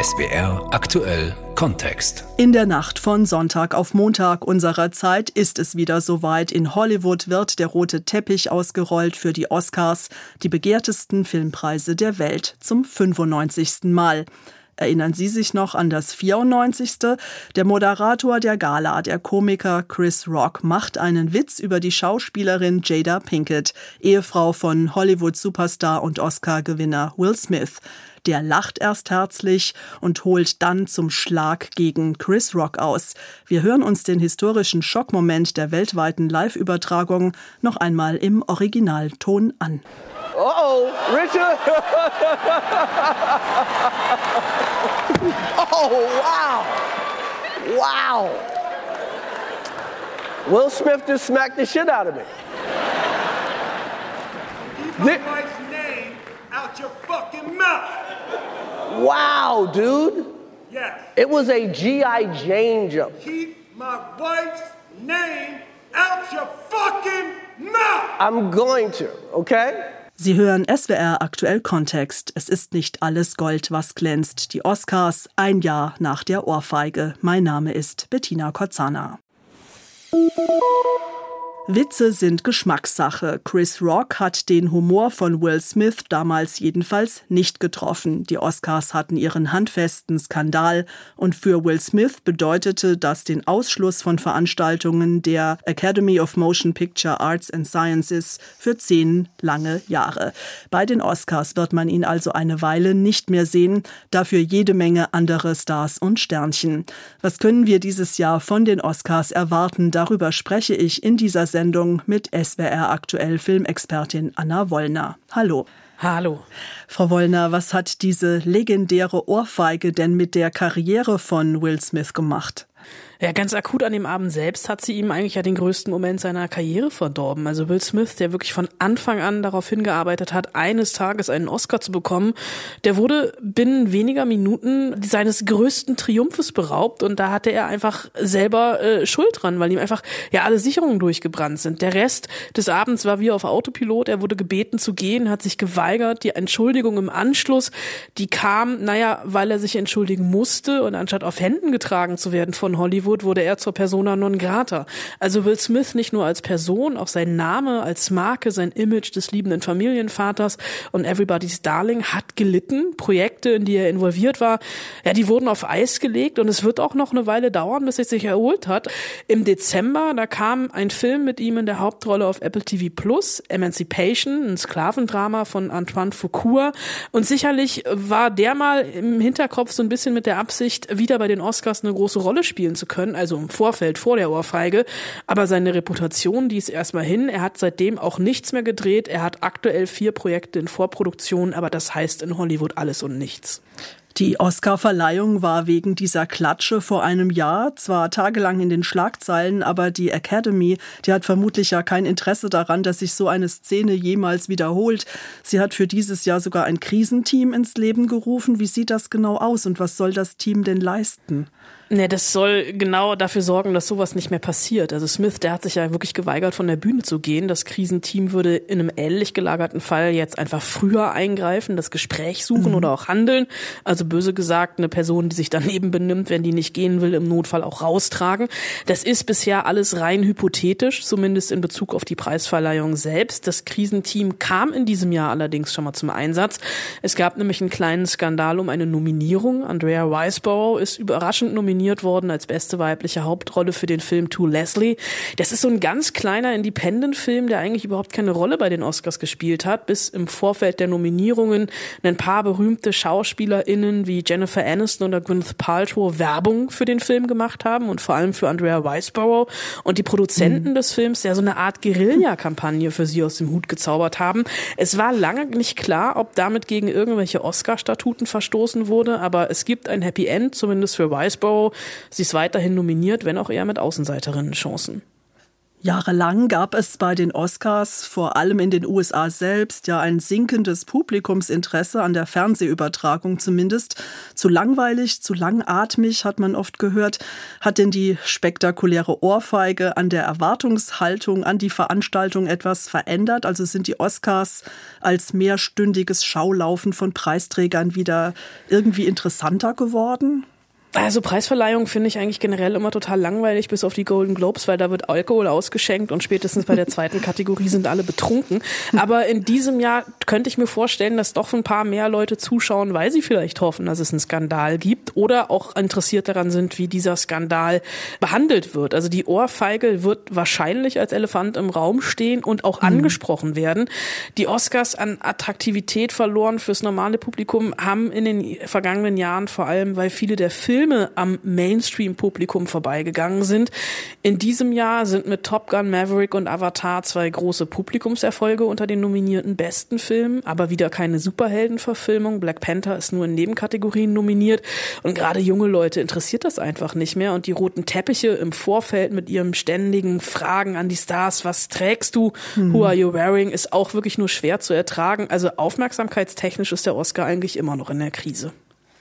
SBR aktuell Kontext. In der Nacht von Sonntag auf Montag unserer Zeit ist es wieder soweit. In Hollywood wird der rote Teppich ausgerollt für die Oscars, die begehrtesten Filmpreise der Welt, zum 95. Mal. Erinnern Sie sich noch an das 94. Der Moderator der Gala, der Komiker Chris Rock, macht einen Witz über die Schauspielerin Jada Pinkett, Ehefrau von Hollywood-Superstar und Oscar-Gewinner Will Smith. Der lacht erst herzlich und holt dann zum Schlag gegen Chris Rock aus. Wir hören uns den historischen Schockmoment der weltweiten Live-Übertragung noch einmal im Originalton an. Uh-oh, Richard. oh, wow. Wow. Will Smith just smacked the shit out of me. Keep my wife's name out your fucking mouth. Wow, dude. Yes. It was a G.I. Jane jump. Keep my wife's name out your fucking mouth. I'm going to, okay? Sie hören SWR aktuell Kontext. Es ist nicht alles Gold, was glänzt. Die Oscars ein Jahr nach der Ohrfeige. Mein Name ist Bettina Kotzana. Witze sind Geschmackssache. Chris Rock hat den Humor von Will Smith damals jedenfalls nicht getroffen. Die Oscars hatten ihren handfesten Skandal und für Will Smith bedeutete das den Ausschluss von Veranstaltungen der Academy of Motion Picture Arts and Sciences für zehn lange Jahre. Bei den Oscars wird man ihn also eine Weile nicht mehr sehen, dafür jede Menge andere Stars und Sternchen. Was können wir dieses Jahr von den Oscars erwarten? Darüber spreche ich in dieser Sendung mit SWR aktuell Filmexpertin Anna Wollner. Hallo. Hallo. Frau Wollner, was hat diese legendäre Ohrfeige denn mit der Karriere von Will Smith gemacht? Ja, ganz akut an dem Abend selbst hat sie ihm eigentlich ja den größten Moment seiner Karriere verdorben. Also Will Smith, der wirklich von Anfang an darauf hingearbeitet hat, eines Tages einen Oscar zu bekommen, der wurde binnen weniger Minuten seines größten Triumphes beraubt und da hatte er einfach selber äh, Schuld dran, weil ihm einfach ja alle Sicherungen durchgebrannt sind. Der Rest des Abends war wie auf Autopilot. Er wurde gebeten zu gehen, hat sich geweigert. Die Entschuldigung im Anschluss, die kam, naja, weil er sich entschuldigen musste und anstatt auf Händen getragen zu werden von Hollywood, Hollywood wurde er zur Persona non grata. Also Will Smith nicht nur als Person, auch sein Name als Marke, sein Image des liebenden Familienvaters und Everybody's Darling hat gelitten. Projekte, in die er involviert war, ja, die wurden auf Eis gelegt und es wird auch noch eine Weile dauern, bis er sich erholt hat. Im Dezember, da kam ein Film mit ihm in der Hauptrolle auf Apple TV Plus, Emancipation, ein Sklavendrama von Antoine Foucault. Und sicherlich war der mal im Hinterkopf so ein bisschen mit der Absicht, wieder bei den Oscars eine große Rolle spielen zu können können, also im Vorfeld vor der Ohrfeige. Aber seine Reputation, die ist erstmal hin. Er hat seitdem auch nichts mehr gedreht. Er hat aktuell vier Projekte in Vorproduktion, aber das heißt in Hollywood alles und nichts. Die Oscar-Verleihung war wegen dieser Klatsche vor einem Jahr zwar tagelang in den Schlagzeilen, aber die Academy, die hat vermutlich ja kein Interesse daran, dass sich so eine Szene jemals wiederholt. Sie hat für dieses Jahr sogar ein Krisenteam ins Leben gerufen. Wie sieht das genau aus und was soll das Team denn leisten? Ne, das soll genau dafür sorgen, dass sowas nicht mehr passiert. Also Smith, der hat sich ja wirklich geweigert, von der Bühne zu gehen. Das Krisenteam würde in einem ähnlich gelagerten Fall jetzt einfach früher eingreifen, das Gespräch suchen mhm. oder auch handeln. Also böse gesagt, eine Person, die sich daneben benimmt, wenn die nicht gehen will, im Notfall auch raustragen. Das ist bisher alles rein hypothetisch, zumindest in Bezug auf die Preisverleihung selbst. Das Krisenteam kam in diesem Jahr allerdings schon mal zum Einsatz. Es gab nämlich einen kleinen Skandal um eine Nominierung. Andrea Weisborough ist überraschend nominiert nominiert worden als beste weibliche Hauptrolle für den Film To Leslie. Das ist so ein ganz kleiner Independent-Film, der eigentlich überhaupt keine Rolle bei den Oscars gespielt hat, bis im Vorfeld der Nominierungen ein paar berühmte SchauspielerInnen wie Jennifer Aniston oder Gwyneth Paltrow Werbung für den Film gemacht haben und vor allem für Andrea Weisborough und die Produzenten mhm. des Films ja so eine Art Guerilla-Kampagne für sie aus dem Hut gezaubert haben. Es war lange nicht klar, ob damit gegen irgendwelche Oscar-Statuten verstoßen wurde, aber es gibt ein Happy End, zumindest für Weisborough, Sie ist weiterhin nominiert, wenn auch eher mit Außenseiterinnen-Chancen. Jahrelang gab es bei den Oscars, vor allem in den USA selbst, ja ein sinkendes Publikumsinteresse an der Fernsehübertragung zumindest. Zu langweilig, zu langatmig, hat man oft gehört. Hat denn die spektakuläre Ohrfeige an der Erwartungshaltung an die Veranstaltung etwas verändert? Also sind die Oscars als mehrstündiges Schaulaufen von Preisträgern wieder irgendwie interessanter geworden? Also Preisverleihung finde ich eigentlich generell immer total langweilig, bis auf die Golden Globes, weil da wird Alkohol ausgeschenkt und spätestens bei der zweiten Kategorie sind alle betrunken. Aber in diesem Jahr könnte ich mir vorstellen, dass doch ein paar mehr Leute zuschauen, weil sie vielleicht hoffen, dass es einen Skandal gibt oder auch interessiert daran sind, wie dieser Skandal behandelt wird. Also die Ohrfeige wird wahrscheinlich als Elefant im Raum stehen und auch mhm. angesprochen werden. Die Oscars an Attraktivität verloren fürs normale Publikum haben in den vergangenen Jahren vor allem, weil viele der Filme Filme am Mainstream-Publikum vorbeigegangen sind. In diesem Jahr sind mit Top Gun Maverick und Avatar zwei große Publikumserfolge unter den nominierten besten Filmen, aber wieder keine Superheldenverfilmung. Black Panther ist nur in Nebenkategorien nominiert und gerade junge Leute interessiert das einfach nicht mehr und die roten Teppiche im Vorfeld mit ihrem ständigen Fragen an die Stars, was trägst du, mhm. who are you wearing, ist auch wirklich nur schwer zu ertragen. Also aufmerksamkeitstechnisch ist der Oscar eigentlich immer noch in der Krise.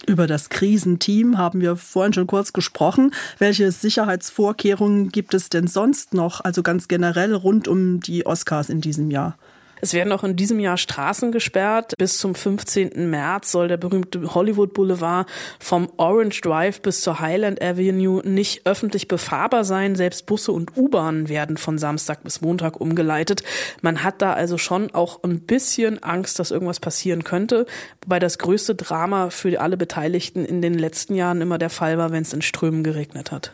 Über das Krisenteam haben wir vorhin schon kurz gesprochen. Welche Sicherheitsvorkehrungen gibt es denn sonst noch, also ganz generell rund um die Oscars in diesem Jahr? Es werden auch in diesem Jahr Straßen gesperrt. Bis zum 15. März soll der berühmte Hollywood Boulevard vom Orange Drive bis zur Highland Avenue nicht öffentlich befahrbar sein. Selbst Busse und U-Bahnen werden von Samstag bis Montag umgeleitet. Man hat da also schon auch ein bisschen Angst, dass irgendwas passieren könnte. Wobei das größte Drama für alle Beteiligten in den letzten Jahren immer der Fall war, wenn es in Strömen geregnet hat.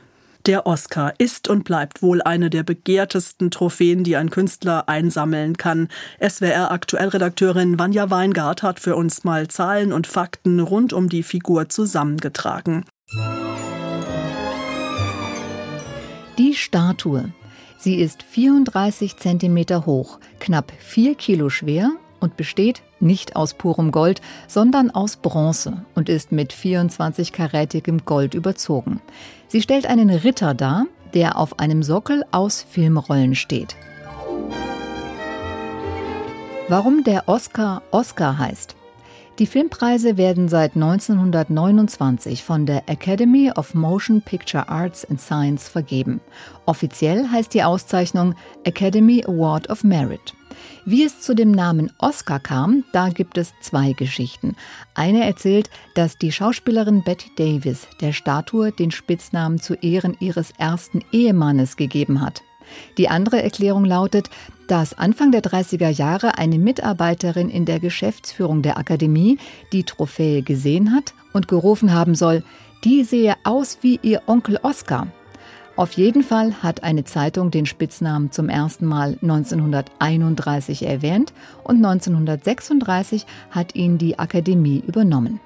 Der Oscar ist und bleibt wohl eine der begehrtesten Trophäen, die ein Künstler einsammeln kann. SWR-Aktuellredakteurin Vanja Weingart hat für uns mal Zahlen und Fakten rund um die Figur zusammengetragen. Die Statue. Sie ist 34 Zentimeter hoch, knapp 4 Kilo schwer und besteht nicht aus purem Gold, sondern aus Bronze und ist mit 24-karätigem Gold überzogen. Sie stellt einen Ritter dar, der auf einem Sockel aus Filmrollen steht. Warum der Oscar Oscar heißt? Die Filmpreise werden seit 1929 von der Academy of Motion Picture Arts and Science vergeben. Offiziell heißt die Auszeichnung Academy Award of Merit. Wie es zu dem Namen Oscar kam, da gibt es zwei Geschichten. Eine erzählt, dass die Schauspielerin Betty Davis der Statue den Spitznamen zu Ehren ihres ersten Ehemannes gegeben hat. Die andere Erklärung lautet, dass Anfang der 30er Jahre eine Mitarbeiterin in der Geschäftsführung der Akademie die Trophäe gesehen hat und gerufen haben soll, die sehe aus wie ihr Onkel Oscar. Auf jeden Fall hat eine Zeitung den Spitznamen zum ersten Mal 1931 erwähnt und 1936 hat ihn die Akademie übernommen.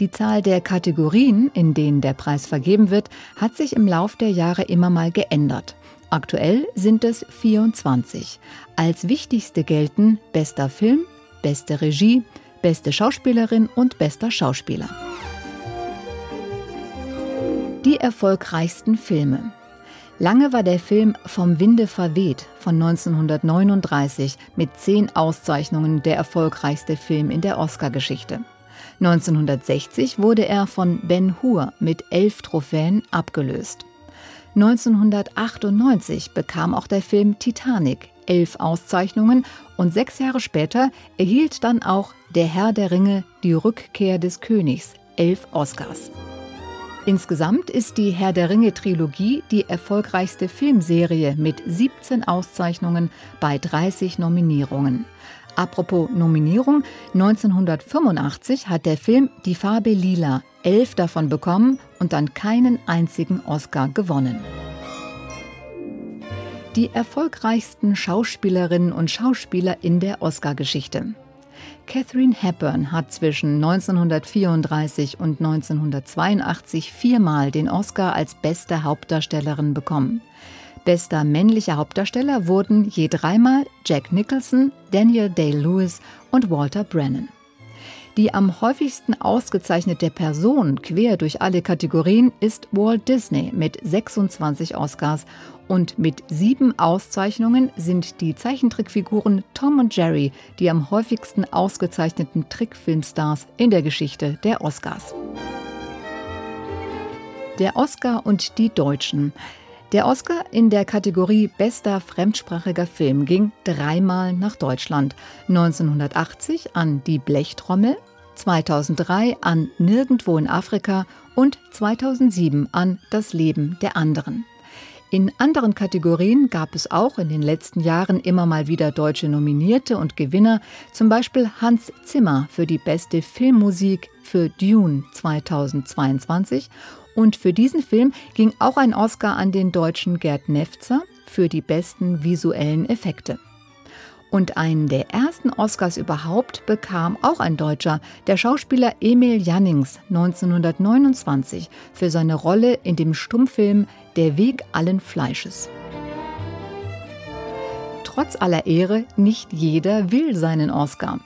Die Zahl der Kategorien, in denen der Preis vergeben wird, hat sich im Lauf der Jahre immer mal geändert. Aktuell sind es 24. Als wichtigste gelten bester Film, beste Regie, beste Schauspielerin und bester Schauspieler. Die erfolgreichsten Filme. Lange war der Film Vom Winde verweht von 1939 mit zehn Auszeichnungen der erfolgreichste Film in der Oscar-Geschichte. 1960 wurde er von Ben Hur mit elf Trophäen abgelöst. 1998 bekam auch der Film Titanic elf Auszeichnungen und sechs Jahre später erhielt dann auch Der Herr der Ringe die Rückkehr des Königs elf Oscars. Insgesamt ist die Herr der Ringe Trilogie die erfolgreichste Filmserie mit 17 Auszeichnungen bei 30 Nominierungen. Apropos Nominierung, 1985 hat der Film Die Farbe Lila elf davon bekommen und dann keinen einzigen Oscar gewonnen. Die erfolgreichsten Schauspielerinnen und Schauspieler in der Oscar-Geschichte. Catherine Hepburn hat zwischen 1934 und 1982 viermal den Oscar als beste Hauptdarstellerin bekommen. Bester männlicher Hauptdarsteller wurden je dreimal Jack Nicholson, Daniel Day-Lewis und Walter Brennan. Die am häufigsten ausgezeichnete Person quer durch alle Kategorien ist Walt Disney mit 26 Oscars und mit sieben Auszeichnungen sind die Zeichentrickfiguren Tom und Jerry die am häufigsten ausgezeichneten Trickfilmstars in der Geschichte der Oscars. Der Oscar und die Deutschen. Der Oscar in der Kategorie Bester fremdsprachiger Film ging dreimal nach Deutschland. 1980 an Die Blechtrommel, 2003 an Nirgendwo in Afrika und 2007 an Das Leben der anderen. In anderen Kategorien gab es auch in den letzten Jahren immer mal wieder deutsche Nominierte und Gewinner, zum Beispiel Hans Zimmer für die beste Filmmusik für Dune 2022 und für diesen Film ging auch ein Oscar an den deutschen Gerd Nefzer für die besten visuellen Effekte. Und einen der ersten Oscars überhaupt bekam auch ein Deutscher, der Schauspieler Emil Jannings 1929 für seine Rolle in dem Stummfilm Der Weg allen Fleisches. Trotz aller Ehre, nicht jeder will seinen Oscar.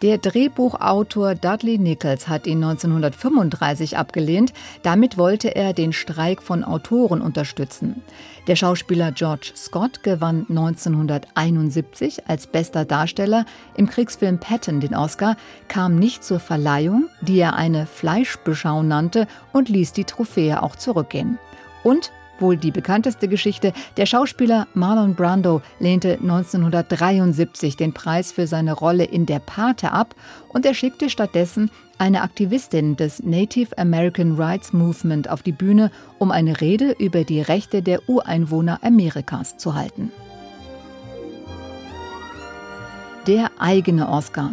Der Drehbuchautor Dudley Nichols hat ihn 1935 abgelehnt. Damit wollte er den Streik von Autoren unterstützen. Der Schauspieler George Scott gewann 1971 als bester Darsteller im Kriegsfilm Patton den Oscar, kam nicht zur Verleihung, die er eine Fleischbeschau nannte, und ließ die Trophäe auch zurückgehen. Und Wohl die bekannteste Geschichte, der Schauspieler Marlon Brando lehnte 1973 den Preis für seine Rolle in Der Pate ab und er schickte stattdessen eine Aktivistin des Native American Rights Movement auf die Bühne, um eine Rede über die Rechte der Ureinwohner Amerikas zu halten. Der eigene Oscar.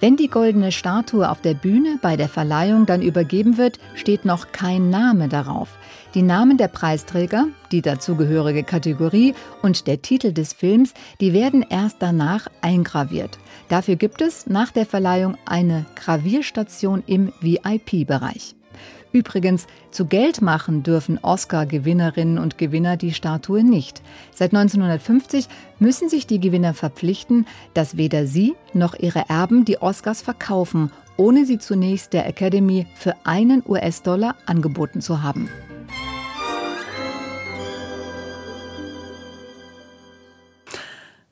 Wenn die goldene Statue auf der Bühne bei der Verleihung dann übergeben wird, steht noch kein Name darauf. Die Namen der Preisträger, die dazugehörige Kategorie und der Titel des Films, die werden erst danach eingraviert. Dafür gibt es nach der Verleihung eine Gravierstation im VIP-Bereich. Übrigens, zu Geld machen dürfen Oscar-Gewinnerinnen und Gewinner die Statue nicht. Seit 1950 müssen sich die Gewinner verpflichten, dass weder sie noch ihre Erben die Oscars verkaufen, ohne sie zunächst der Academy für einen US-Dollar angeboten zu haben.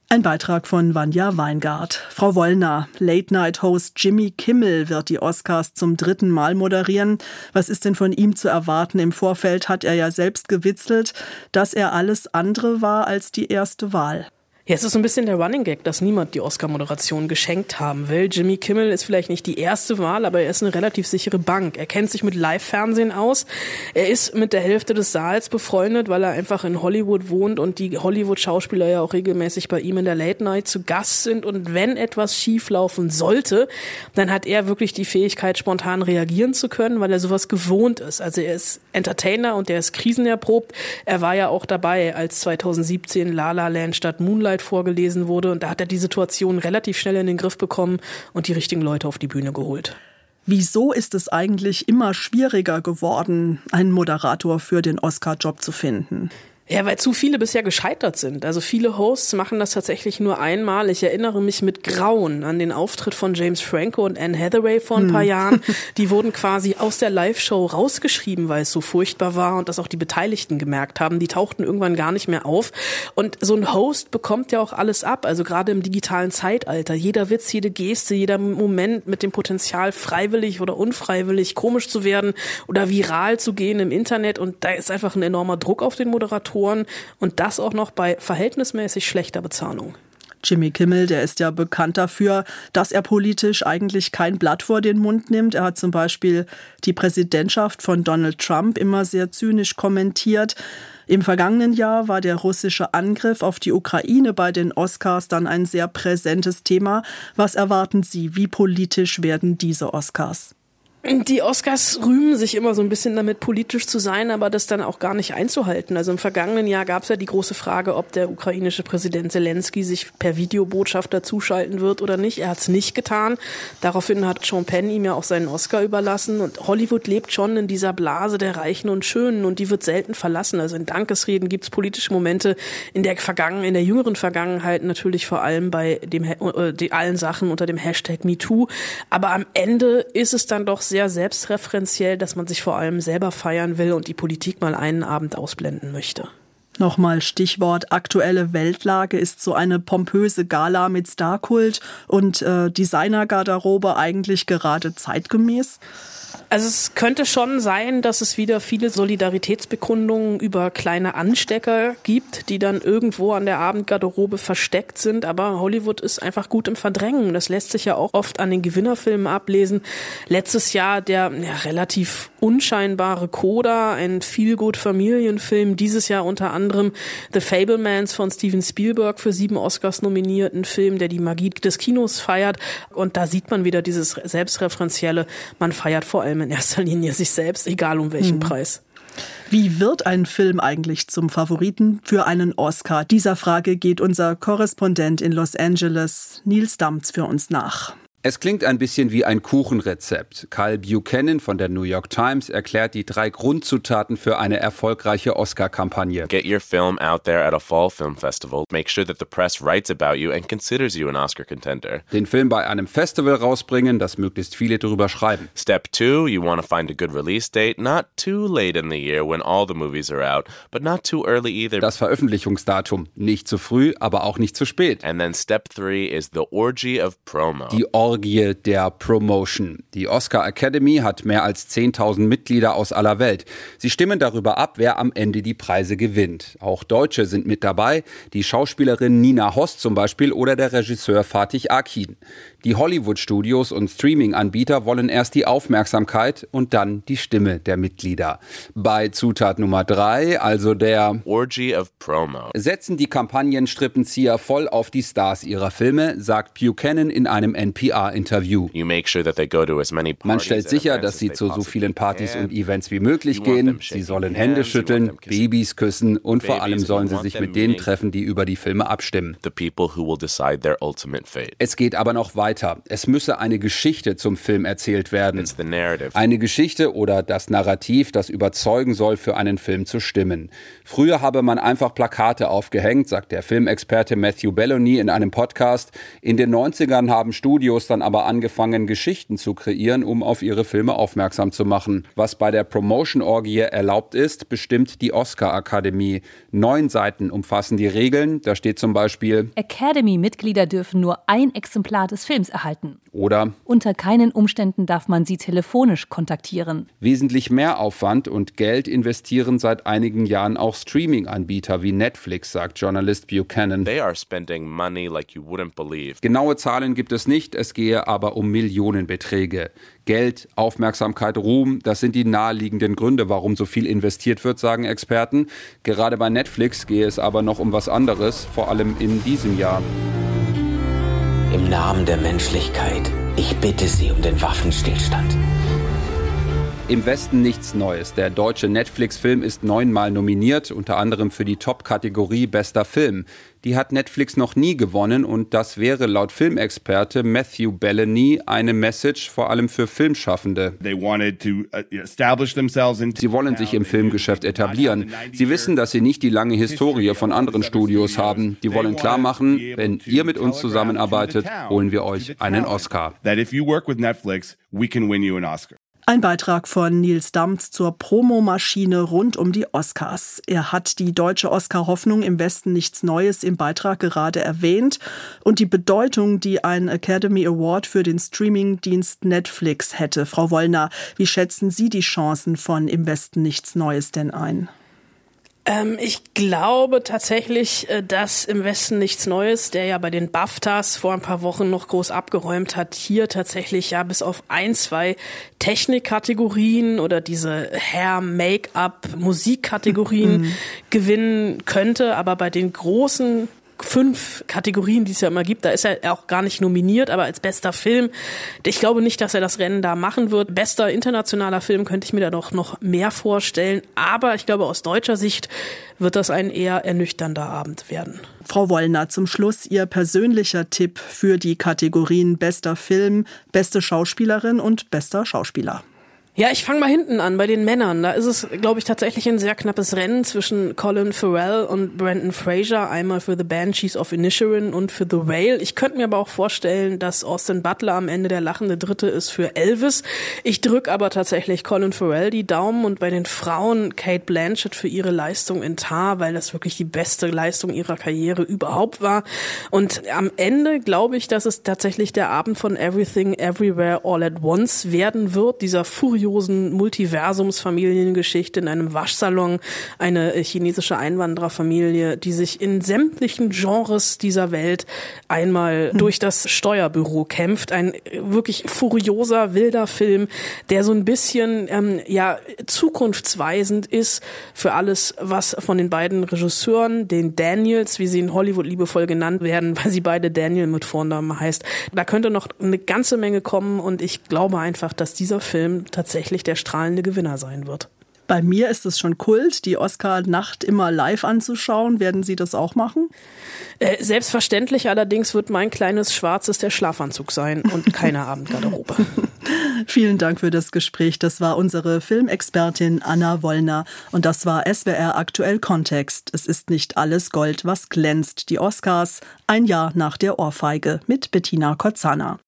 Ein Beitrag von Vanja Weingart. Frau Wollner, Late-Night-Host Jimmy Kimmel wird die Oscars zum dritten Mal moderieren. Was ist denn von ihm zu erwarten? Im Vorfeld hat er ja selbst gewitzelt, dass er alles andere war als die erste Wahl. Ja, es ist so ein bisschen der Running Gag, dass niemand die Oscar-Moderation geschenkt haben will. Jimmy Kimmel ist vielleicht nicht die erste Wahl, aber er ist eine relativ sichere Bank. Er kennt sich mit Live-Fernsehen aus. Er ist mit der Hälfte des Saals befreundet, weil er einfach in Hollywood wohnt und die Hollywood-Schauspieler ja auch regelmäßig bei ihm in der Late Night zu Gast sind. Und wenn etwas schieflaufen sollte, dann hat er wirklich die Fähigkeit, spontan reagieren zu können, weil er sowas gewohnt ist. Also er ist Entertainer und er ist krisenerprobt. Er war ja auch dabei, als 2017 La La Land statt Moonlight Arbeit vorgelesen wurde. Und da hat er die Situation relativ schnell in den Griff bekommen und die richtigen Leute auf die Bühne geholt. Wieso ist es eigentlich immer schwieriger geworden, einen Moderator für den Oscar-Job zu finden? Ja, weil zu viele bisher gescheitert sind. Also viele Hosts machen das tatsächlich nur einmal. Ich erinnere mich mit Grauen an den Auftritt von James Franco und Anne Hathaway vor ein paar hm. Jahren. Die wurden quasi aus der Live-Show rausgeschrieben, weil es so furchtbar war und das auch die Beteiligten gemerkt haben. Die tauchten irgendwann gar nicht mehr auf. Und so ein Host bekommt ja auch alles ab. Also gerade im digitalen Zeitalter. Jeder Witz, jede Geste, jeder Moment mit dem Potenzial, freiwillig oder unfreiwillig komisch zu werden oder viral zu gehen im Internet. Und da ist einfach ein enormer Druck auf den Moderator Moderatoren und das auch noch bei verhältnismäßig schlechter Bezahlung. Jimmy Kimmel, der ist ja bekannt dafür, dass er politisch eigentlich kein Blatt vor den Mund nimmt. Er hat zum Beispiel die Präsidentschaft von Donald Trump immer sehr zynisch kommentiert. Im vergangenen Jahr war der russische Angriff auf die Ukraine bei den Oscars dann ein sehr präsentes Thema. Was erwarten Sie? Wie politisch werden diese Oscars? Die Oscars rühmen sich immer so ein bisschen damit, politisch zu sein, aber das dann auch gar nicht einzuhalten. Also im vergangenen Jahr gab es ja die große Frage, ob der ukrainische Präsident Zelensky sich per Videobotschafter zuschalten wird oder nicht. Er hat es nicht getan. Daraufhin hat Sean Penn ihm ja auch seinen Oscar überlassen. Und Hollywood lebt schon in dieser Blase der Reichen und Schönen und die wird selten verlassen. Also in Dankesreden gibt es politische Momente in der Vergangen in der jüngeren Vergangenheit natürlich vor allem bei dem äh, die, allen Sachen unter dem Hashtag MeToo. Aber am Ende ist es dann doch sehr sehr selbstreferenziell, dass man sich vor allem selber feiern will und die Politik mal einen Abend ausblenden möchte. Nochmal Stichwort aktuelle Weltlage ist so eine pompöse Gala mit Starkult und äh, Designergarderobe eigentlich gerade zeitgemäß? Also es könnte schon sein, dass es wieder viele Solidaritätsbekundungen über kleine Anstecker gibt, die dann irgendwo an der Abendgarderobe versteckt sind. Aber Hollywood ist einfach gut im Verdrängen. Das lässt sich ja auch oft an den Gewinnerfilmen ablesen. Letztes Jahr der ja, relativ unscheinbare Coda, ein feelgood Familienfilm. Dieses Jahr unter anderem The Fablemans von Steven Spielberg für sieben Oscars nominiert. Ein Film, der die Magie des Kinos feiert. Und da sieht man wieder dieses selbstreferenzielle. Man feiert vor allem in erster Linie sich selbst, egal um welchen hm. Preis. Wie wird ein Film eigentlich zum Favoriten für einen Oscar? Dieser Frage geht unser Korrespondent in Los Angeles, Nils Damz, für uns nach. Es klingt ein bisschen wie ein Kuchenrezept. Kyle Buchanan von der New York Times erklärt die drei Grundzutaten für eine erfolgreiche Oscar-Kampagne. Get your film out there at a fall film festival. Make sure that the press writes about you and considers you an Oscar contender. Den Film bei einem Festival rausbringen, dass möglichst viele darüber schreiben. Step two, you want to find a good release date, not too late in the year when all the movies are out, but not too early either. Das Veröffentlichungsdatum, nicht zu früh, aber auch nicht zu spät. And then step three is the orgy of promo. Die Orgie Orgie der Promotion. Die Oscar Academy hat mehr als 10.000 Mitglieder aus aller Welt. Sie stimmen darüber ab, wer am Ende die Preise gewinnt. Auch Deutsche sind mit dabei, die Schauspielerin Nina Host zum Beispiel oder der Regisseur Fatih Akin. Die Hollywood-Studios und Streaming-Anbieter wollen erst die Aufmerksamkeit und dann die Stimme der Mitglieder. Bei Zutat Nummer drei, also der Orgy of Promo, setzen die Kampagnenstrippenzieher voll auf die Stars ihrer Filme, sagt Buchanan in einem NPR-Interview. Man stellt sicher, dass sie zu so vielen Partys und Events wie möglich gehen. Sie sollen Hände schütteln, Babys küssen und vor allem sollen sie sich mit denen treffen, die über die Filme abstimmen. Es geht aber noch weiter weiter. Es müsse eine Geschichte zum Film erzählt werden. Eine Geschichte oder das Narrativ, das überzeugen soll, für einen Film zu stimmen. Früher habe man einfach Plakate aufgehängt, sagt der Filmexperte Matthew Belloni in einem Podcast. In den 90ern haben Studios dann aber angefangen, Geschichten zu kreieren, um auf ihre Filme aufmerksam zu machen. Was bei der Promotion-Orgie erlaubt ist, bestimmt die Oscar-Akademie. Neun Seiten umfassen die Regeln. Da steht zum Beispiel Academy-Mitglieder dürfen nur ein Exemplar des Films erhalten. Oder unter keinen Umständen darf man sie telefonisch kontaktieren. Wesentlich mehr Aufwand und Geld investieren seit einigen Jahren auch Streaming-Anbieter wie Netflix, sagt Journalist Buchanan. They are spending money like you wouldn't believe. Genaue Zahlen gibt es nicht, es gehe aber um Millionenbeträge. Geld, Aufmerksamkeit, Ruhm, das sind die naheliegenden Gründe, warum so viel investiert wird, sagen Experten. Gerade bei Netflix gehe es aber noch um was anderes, vor allem in diesem Jahr. Im Namen der Menschlichkeit, ich bitte Sie um den Waffenstillstand. Im Westen nichts Neues. Der deutsche Netflix-Film ist neunmal nominiert, unter anderem für die Top-Kategorie Bester Film die hat Netflix noch nie gewonnen und das wäre laut Filmexperte Matthew Bellany eine Message vor allem für Filmschaffende. Uh, sie wollen sich im Filmgeschäft etablieren. Sie wissen, dass sie nicht die lange Historie von anderen Studios haben. Die wollen klar machen, wenn ihr mit uns zusammenarbeitet, holen wir euch einen Oscar. Ein Beitrag von Nils Damz zur Promomaschine rund um die Oscars. Er hat die deutsche Oscar-Hoffnung im Westen nichts Neues im Beitrag gerade erwähnt und die Bedeutung, die ein Academy Award für den Streamingdienst Netflix hätte. Frau Wollner, wie schätzen Sie die Chancen von im Westen nichts Neues denn ein? Ähm, ich glaube tatsächlich, äh, dass im Westen nichts Neues, der ja bei den BAFTAs vor ein paar Wochen noch groß abgeräumt hat, hier tatsächlich ja bis auf ein, zwei Technikkategorien oder diese Hair, Make-up, Musikkategorien mhm. gewinnen könnte. Aber bei den großen fünf Kategorien, die es ja immer gibt. Da ist er auch gar nicht nominiert, aber als bester Film. Ich glaube nicht, dass er das Rennen da machen wird. Bester internationaler Film könnte ich mir da doch noch mehr vorstellen. Aber ich glaube, aus deutscher Sicht wird das ein eher ernüchternder Abend werden. Frau Wollner, zum Schluss Ihr persönlicher Tipp für die Kategorien bester Film, beste Schauspielerin und bester Schauspieler. Ja, ich fange mal hinten an bei den Männern. Da ist es, glaube ich, tatsächlich ein sehr knappes Rennen zwischen Colin Farrell und Brandon Fraser. Einmal für The Banshees of Inisherin und für The Whale. Ich könnte mir aber auch vorstellen, dass Austin Butler am Ende der lachende Dritte ist für Elvis. Ich drück aber tatsächlich Colin Farrell die Daumen und bei den Frauen Kate Blanchett für ihre Leistung in Tar, weil das wirklich die beste Leistung ihrer Karriere überhaupt war. Und am Ende glaube ich, dass es tatsächlich der Abend von Everything Everywhere All at Once werden wird. Dieser Furio kuriosen Multiversumsfamiliengeschichte in einem Waschsalon, eine äh, chinesische Einwandererfamilie, die sich in sämtlichen Genres dieser Welt einmal hm. durch das Steuerbüro kämpft. Ein äh, wirklich furioser, wilder Film, der so ein bisschen ähm, ja zukunftsweisend ist für alles, was von den beiden Regisseuren, den Daniels, wie sie in Hollywood liebevoll genannt werden, weil sie beide Daniel mit Vornamen heißt. Da könnte noch eine ganze Menge kommen und ich glaube einfach, dass dieser Film tatsächlich tatsächlich der strahlende Gewinner sein wird. Bei mir ist es schon Kult, die Oscar-Nacht immer live anzuschauen. Werden Sie das auch machen? Äh, selbstverständlich allerdings wird mein kleines Schwarzes der Schlafanzug sein und keine Abendgarderobe. Vielen Dank für das Gespräch. Das war unsere Filmexpertin Anna Wollner und das war SWR Aktuell Kontext. Es ist nicht alles Gold, was glänzt. Die Oscars ein Jahr nach der Ohrfeige mit Bettina Kotzana.